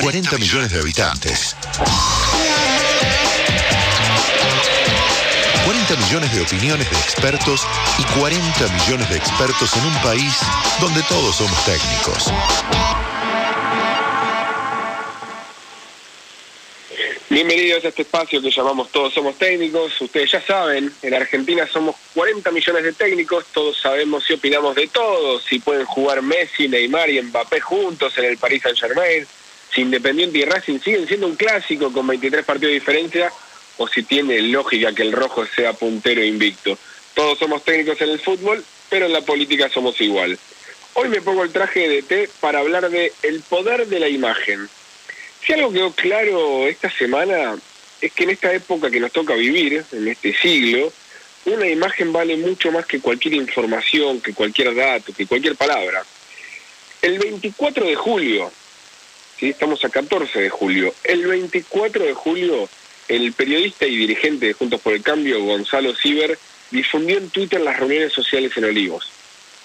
40 millones de habitantes. 40 millones de opiniones de expertos y 40 millones de expertos en un país donde todos somos técnicos. Bienvenidos a este espacio que llamamos Todos Somos Técnicos. Ustedes ya saben, en Argentina somos 40 millones de técnicos, todos sabemos y opinamos de todos, si pueden jugar Messi, Neymar y Mbappé juntos en el Paris Saint Germain, si Independiente y Racing siguen siendo un clásico con 23 partidos de diferencia, o si tiene lógica que el rojo sea puntero invicto. Todos somos técnicos en el fútbol, pero en la política somos igual. Hoy me pongo el traje de T para hablar de el poder de la imagen si algo quedó claro esta semana es que en esta época que nos toca vivir, en este siglo, una imagen vale mucho más que cualquier información, que cualquier dato, que cualquier palabra. El 24 de julio, ¿sí? estamos a 14 de julio, el 24 de julio el periodista y dirigente de Juntos por el Cambio, Gonzalo Ciber, difundió en Twitter las reuniones sociales en Olivos.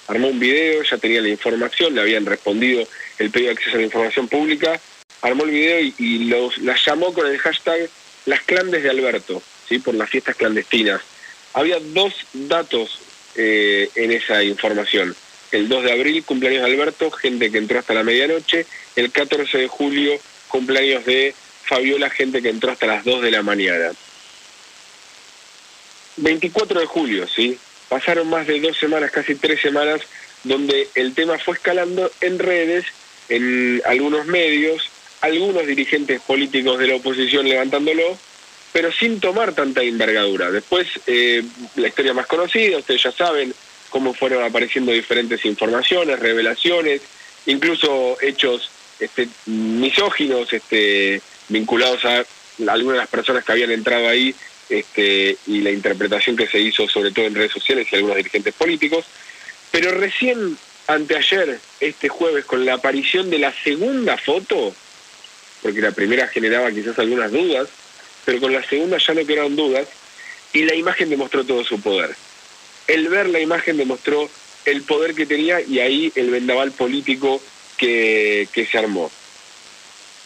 Armó un video, ya tenía la información, le habían respondido el pedido de acceso a la información pública armó el video y, los, las llamó con el hashtag Las Clandes de Alberto, ¿sí? por las fiestas clandestinas. Había dos datos eh, en esa información. El 2 de abril, cumpleaños de Alberto, gente que entró hasta la medianoche. El 14 de julio, cumpleaños de Fabiola, gente que entró hasta las 2 de la mañana. 24 de julio, ¿sí? Pasaron más de dos semanas, casi tres semanas, donde el tema fue escalando en redes, en algunos medios, algunos dirigentes políticos de la oposición levantándolo, pero sin tomar tanta envergadura. Después, eh, la historia más conocida, ustedes ya saben cómo fueron apareciendo diferentes informaciones, revelaciones, incluso hechos este, misóginos este, vinculados a algunas de las personas que habían entrado ahí este, y la interpretación que se hizo sobre todo en redes sociales y algunos dirigentes políticos. Pero recién anteayer, este jueves, con la aparición de la segunda foto, porque la primera generaba quizás algunas dudas, pero con la segunda ya no quedaron dudas, y la imagen demostró todo su poder. El ver la imagen demostró el poder que tenía y ahí el vendaval político que, que se armó.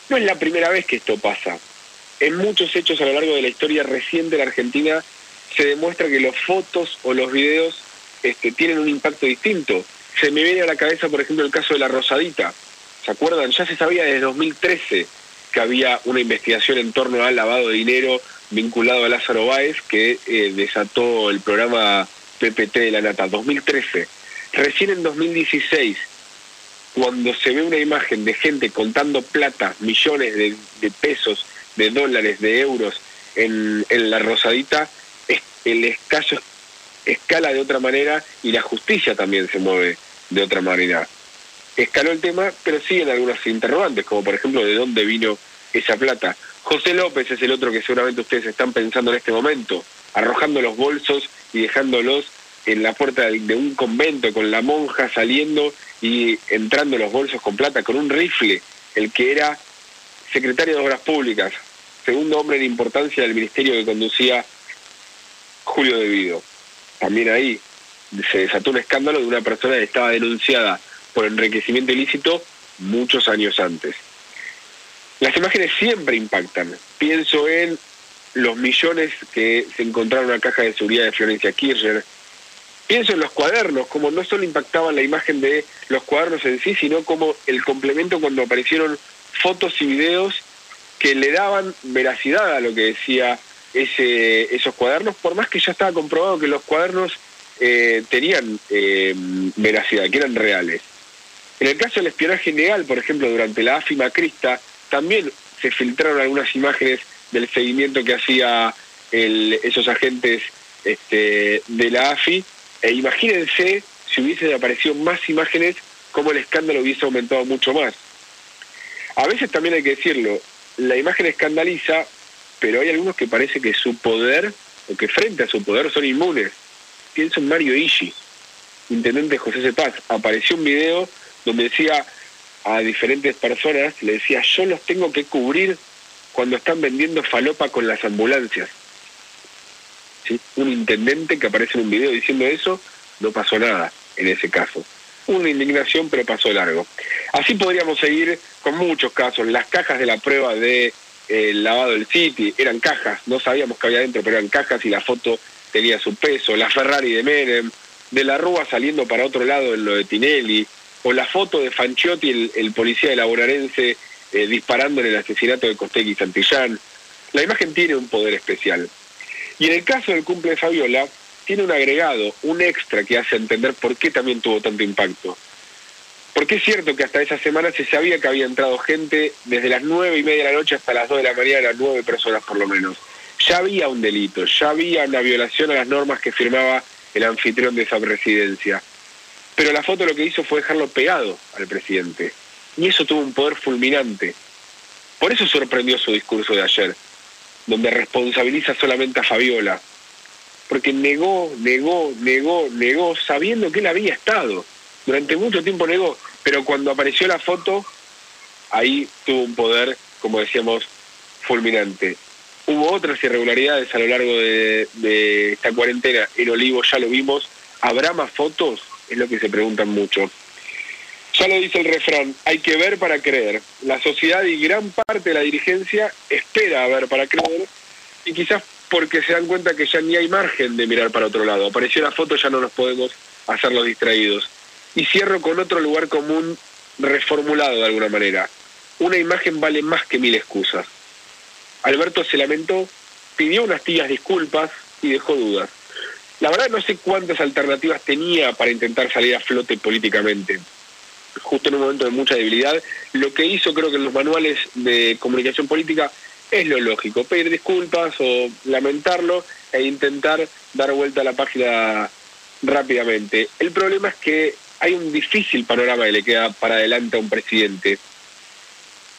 No es la primera vez que esto pasa. En muchos hechos a lo largo de la historia reciente de la Argentina se demuestra que las fotos o los videos este, tienen un impacto distinto. Se me viene a la cabeza, por ejemplo, el caso de la Rosadita. ¿Se acuerdan? Ya se sabía desde 2013 que había una investigación en torno al lavado de dinero vinculado a Lázaro Báez que eh, desató el programa PPT de la Nata 2013. Recién en 2016, cuando se ve una imagen de gente contando plata, millones de, pesos, de dólares, de euros en, en la Rosadita, el escaso escala de otra manera y la justicia también se mueve de otra manera escaló el tema, pero siguen algunas interrogantes, como por ejemplo de dónde vino esa plata. José López es el otro que seguramente ustedes están pensando en este momento, arrojando los bolsos y dejándolos en la puerta de un convento con la monja saliendo y entrando los bolsos con plata con un rifle, el que era secretario de Obras Públicas, segundo hombre de importancia del ministerio que conducía Julio De Vido. También ahí se desató un escándalo de una persona que estaba denunciada por enriquecimiento ilícito muchos años antes. Las imágenes siempre impactan. Pienso en los millones que se encontraron en la caja de seguridad de Florencia Kirchner. Pienso en los cuadernos, como no solo impactaban la imagen de los cuadernos en sí, sino como el complemento cuando aparecieron fotos y videos que le daban veracidad a lo que decía ese, esos cuadernos, por más que ya estaba comprobado que los cuadernos eh, tenían eh, veracidad, que eran reales. En el caso del espionaje ilegal, por ejemplo, durante la AFI Macrista, también se filtraron algunas imágenes del seguimiento que hacía esos agentes este, de la AFI, e imagínense si hubiesen aparecido más imágenes, cómo el escándalo hubiese aumentado mucho más. A veces también hay que decirlo, la imagen escandaliza, pero hay algunos que parece que su poder, o que frente a su poder son inmunes. Pienso en Mario Ishi, intendente José Cepaz. Apareció un video donde decía a diferentes personas, le decía, yo los tengo que cubrir cuando están vendiendo falopa con las ambulancias. ¿Sí? Un intendente que aparece en un video diciendo eso, no pasó nada en ese caso. una indignación, pero pasó largo. Así podríamos seguir con muchos casos. Las cajas de la prueba de eh, lavado del City eran cajas, no sabíamos que había dentro, pero eran cajas y la foto tenía su peso. La Ferrari de Menem, de la Rúa saliendo para otro lado en lo de Tinelli, o la foto de Fanchiotti, el, policía de la eh, disparando en el asesinato de Costegui Santillán. La imagen tiene un poder especial. Y en el caso del cumple de Fabiola, tiene un agregado, un extra que hace entender por qué también tuvo tanto impacto. Porque es cierto que hasta esa semana se sabía que había entrado gente desde las nueve y media de la noche hasta las dos de la mañana, nueve personas por lo menos. Ya había un delito, ya había una violación a las normas que firmaba el anfitrión de esa presidencia. Pero la foto lo que hizo fue dejarlo pegado al presidente. Y eso tuvo un poder fulminante. Por eso sorprendió su discurso de ayer, donde responsabiliza solamente a Fabiola. Porque negó, negó, negó, negó, sabiendo que él había estado. Durante mucho tiempo negó. Pero cuando apareció la foto, ahí tuvo un poder, como decíamos, fulminante. Hubo otras irregularidades a lo largo de, esta cuarentena. En Olivo ya lo vimos. ¿Habrá más fotos? es lo que se preguntan mucho. Ya lo dice el refrán, hay que ver para creer. La sociedad y gran parte de la dirigencia espera a ver para creer y quizás porque se dan cuenta que ya ni hay margen de mirar para otro lado. Apareció la foto, ya no nos podemos hacer los distraídos. Y cierro con otro lugar común reformulado de alguna manera. Una imagen vale más que mil excusas. Alberto se lamentó, pidió unas tías disculpas y dejó dudas. La verdad no sé cuántas alternativas tenía para intentar salir a flote políticamente. Justo en un momento de mucha debilidad, lo que hizo creo que en los manuales de comunicación política es lo lógico, pedir disculpas o lamentarlo e intentar dar vuelta a la página rápidamente. El problema es que hay un difícil panorama que le queda para adelante a un presidente,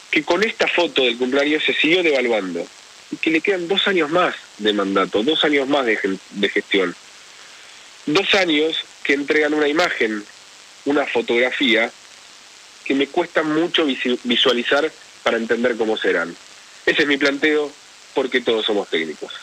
que con esta foto del cumpleaños se siguió devaluando y que le quedan dos años más de mandato, dos años más de, de gestión dos años que entregan una imagen, una fotografía, que me cuesta mucho visualizar para entender cómo serán. Ese es mi planteo porque todos somos técnicos.